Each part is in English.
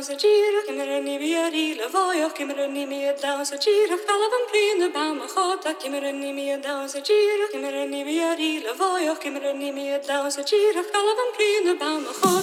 dansa gira Galvan prine bama chota Kimmer ni mi dansa gira Kimmer ni vi är illa vad jag Kimmer ni mi dansa gira Galvan prine bama chota Kimmer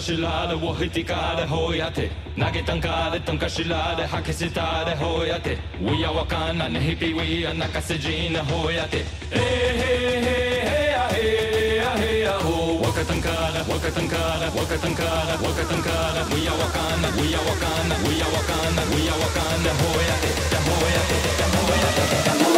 شلال وهتي كار هوياتي ناجتن كار تنك شلال حك ستار هوياتي ويا وكان انهي بي ويا نكسجين هوياتي ايه Wakatanka, Wakatanka, Wakatanka, Wakatanka, we are Wakanda, we are Wakanda, we are Wakanda, we are Wakanda, Hoya, the Hoya, the Hoya, the Hoya.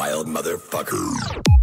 wild motherfucker.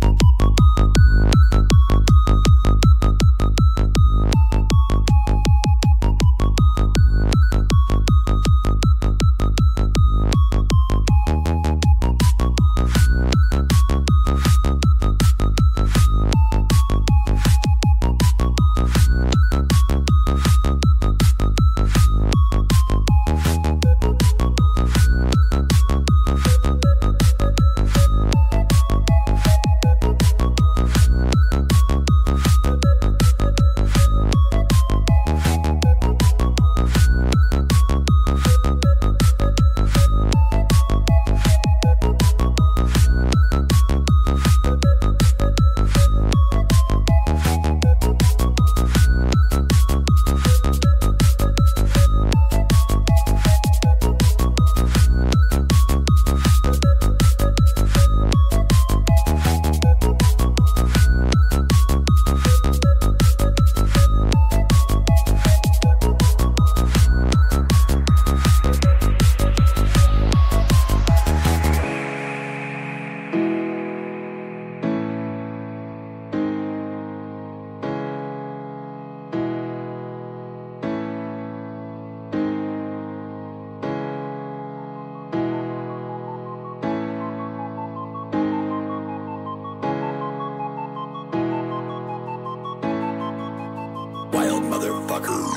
motherfucker.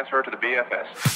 Transfer to the BFS.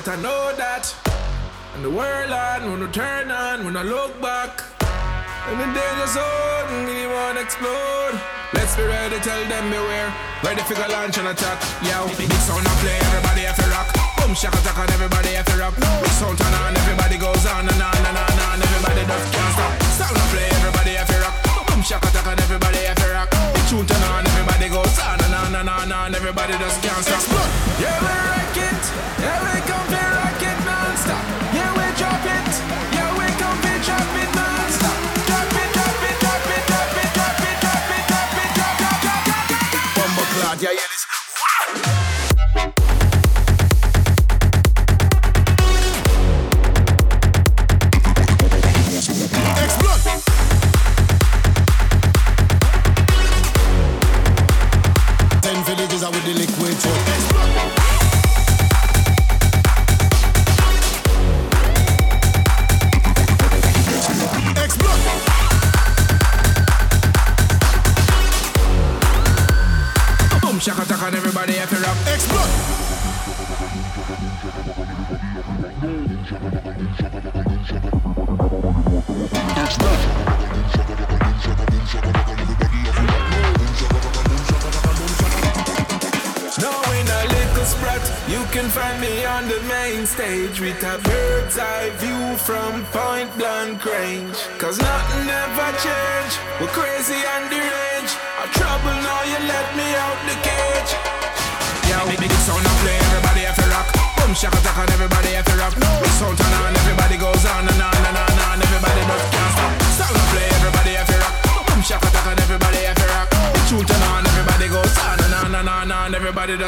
Better know that. And the world on, when we turn on, when I look back. And the danger zone, we won't explode. Let's be ready, tell them beware. Ready for launch and attack. Yeah, big sound I play, everybody have to rock. Boom, shaka attack and everybody have to rock. Big sound turn on, everybody goes on and on and on and on. Everybody just can't stop. Sound I play, everybody have to rock. Boom, shaka attack and everybody have tune turn on, everybody goes on and on and on and. Everybody just can't stop. Yeah, we rock it. Yeah, we come to rock it non-stop.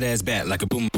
that ass back like a boom.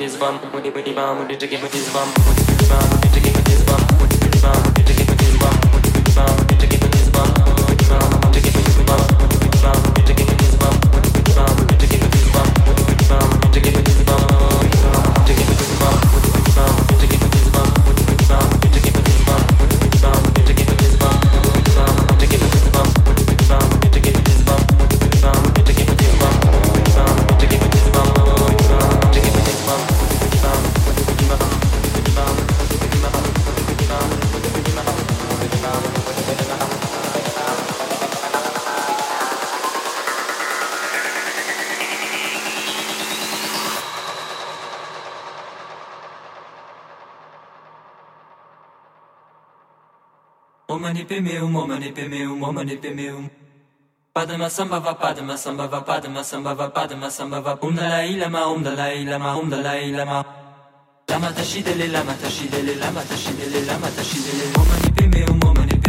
his bum, when he when he bum, when he to give his bum. pemeum, omane pemeum. Padma sambhava, padma sambhava, padma sambhava, padma sambhava. Om Dalai Lama, om um Dalai Lama, om um Dalai Lama. Lama tashidele, lama tashidele, lama tashidele, lama tashidele. Omane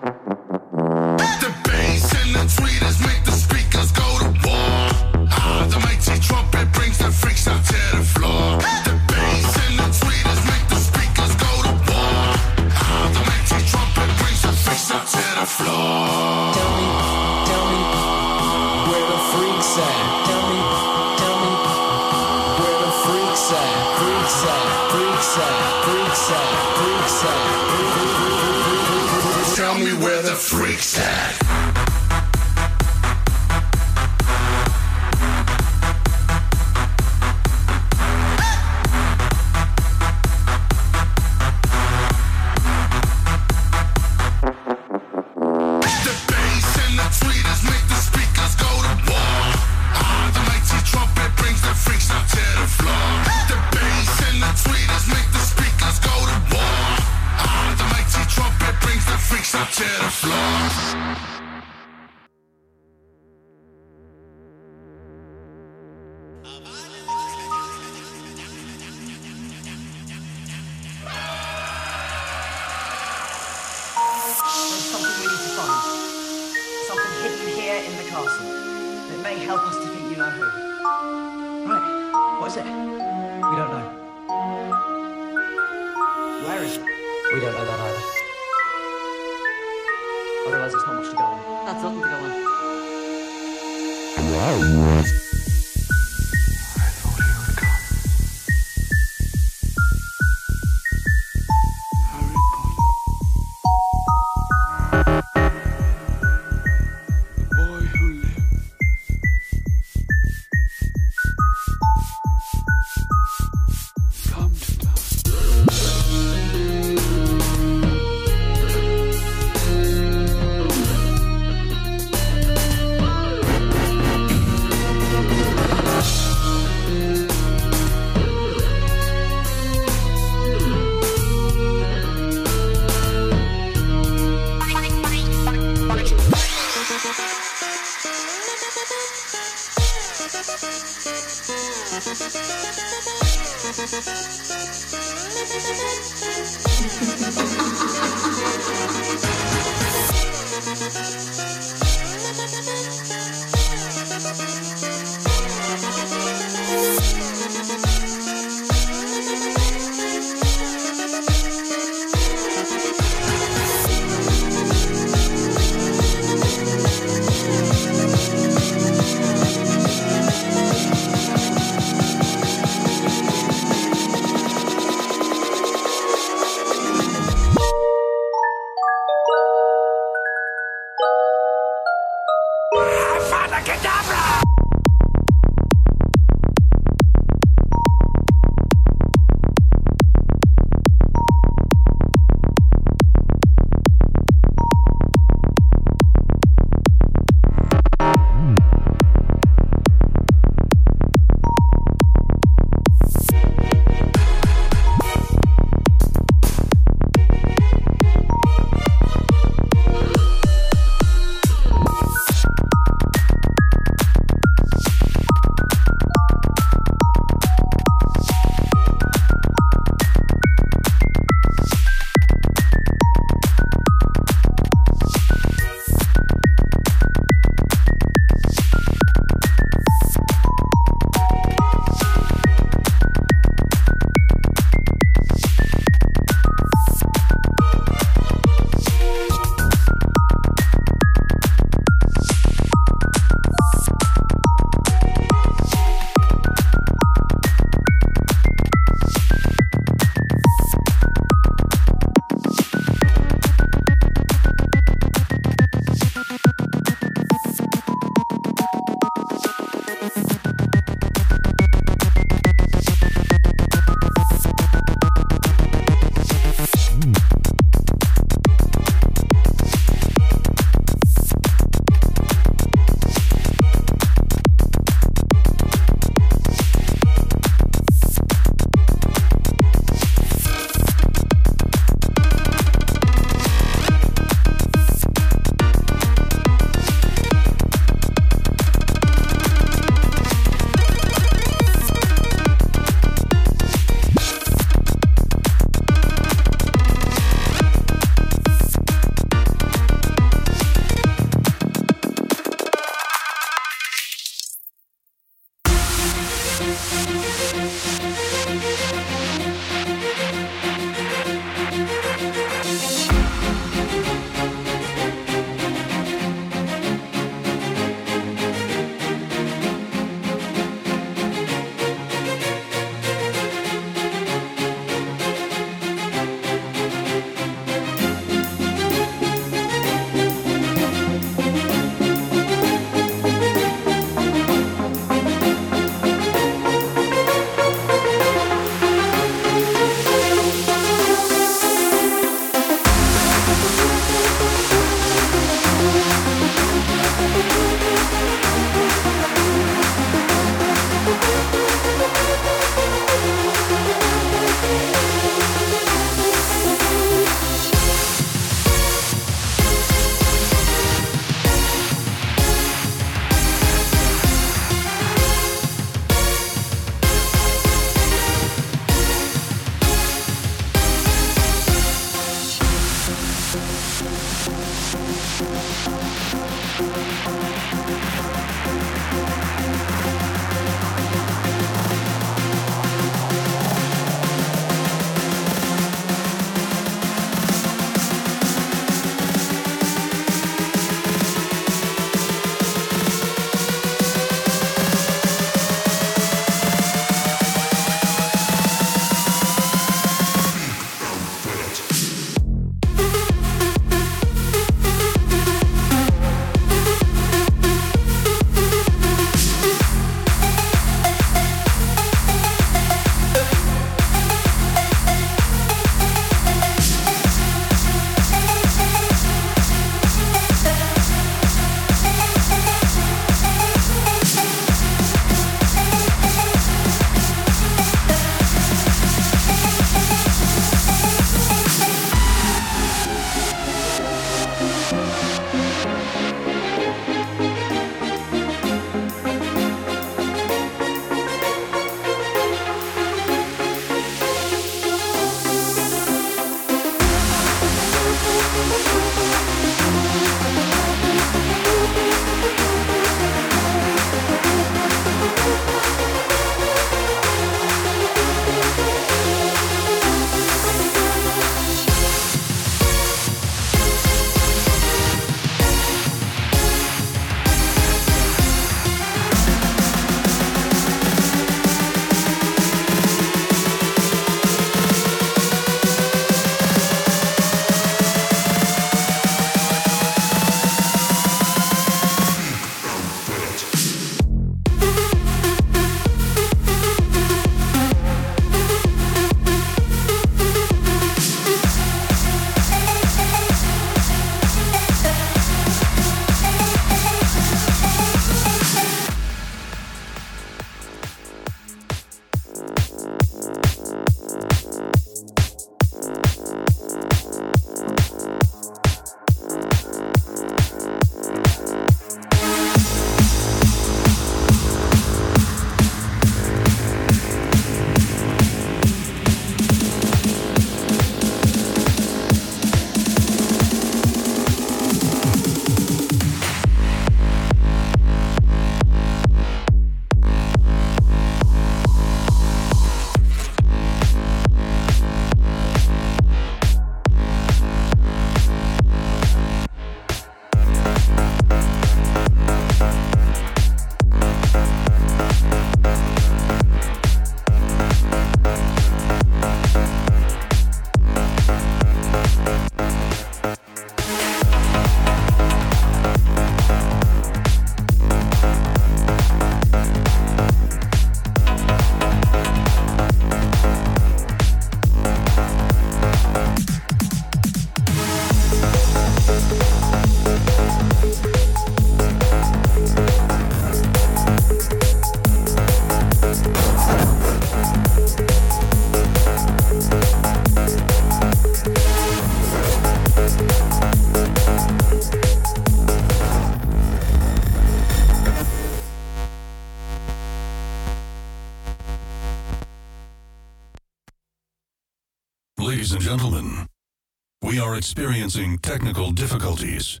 experiencing technical difficulties.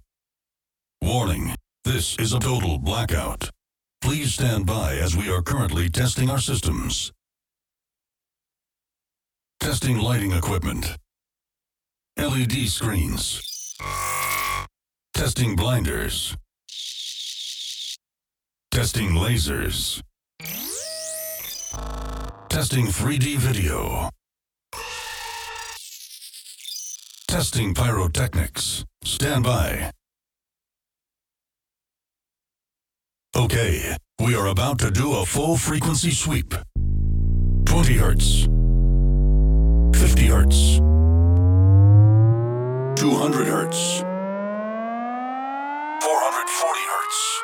Warning, this is a total blackout. Please stand by as we are currently testing our systems. Testing lighting equipment. LED screens. Testing blinders. Testing lasers. Testing 3D video. Testing pyrotechnics. Stand by. Okay, we are about to do a full frequency sweep. 20 hertz. 50 hertz. 200 hertz. 440 hertz.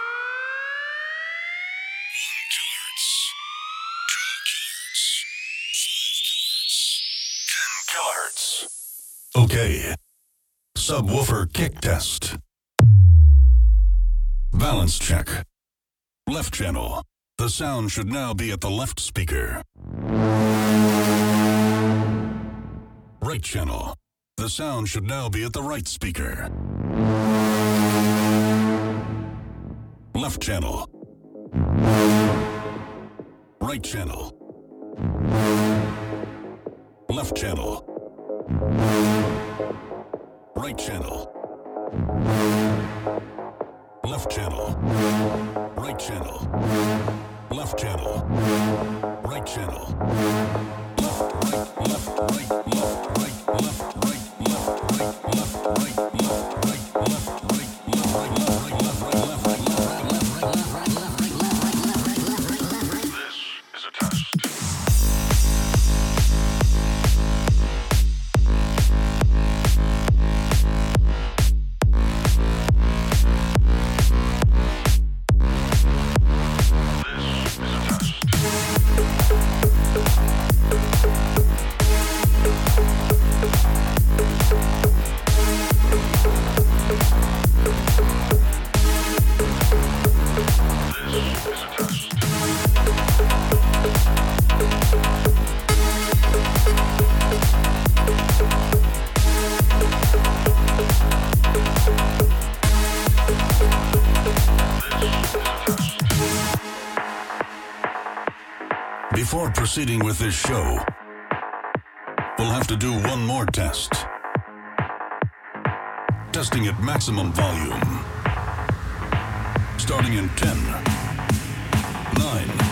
10 kilohertz. Okay. Subwoofer kick test. Balance check. Left channel. The sound should now be at the left speaker. Right channel. The sound should now be at the right speaker. Left channel. Right channel. Left channel. Right channel. Left channel. Right channel. Left channel. Right channel. Left, right, left, right, left, right, left, right, left, right, left, right, Before proceeding with this show, we'll have to do one more test. Testing at maximum volume. Starting in 10, 9,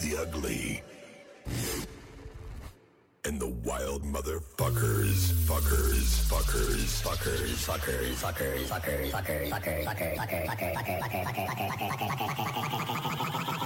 the ugly, and the wild motherfuckers, fuckers, fuckers, fuckers, fuckers, fuckers, fuckers, fuckers, fuckers, fuckers, fuckers, fuckers, fuckers, fuckers, fuckers,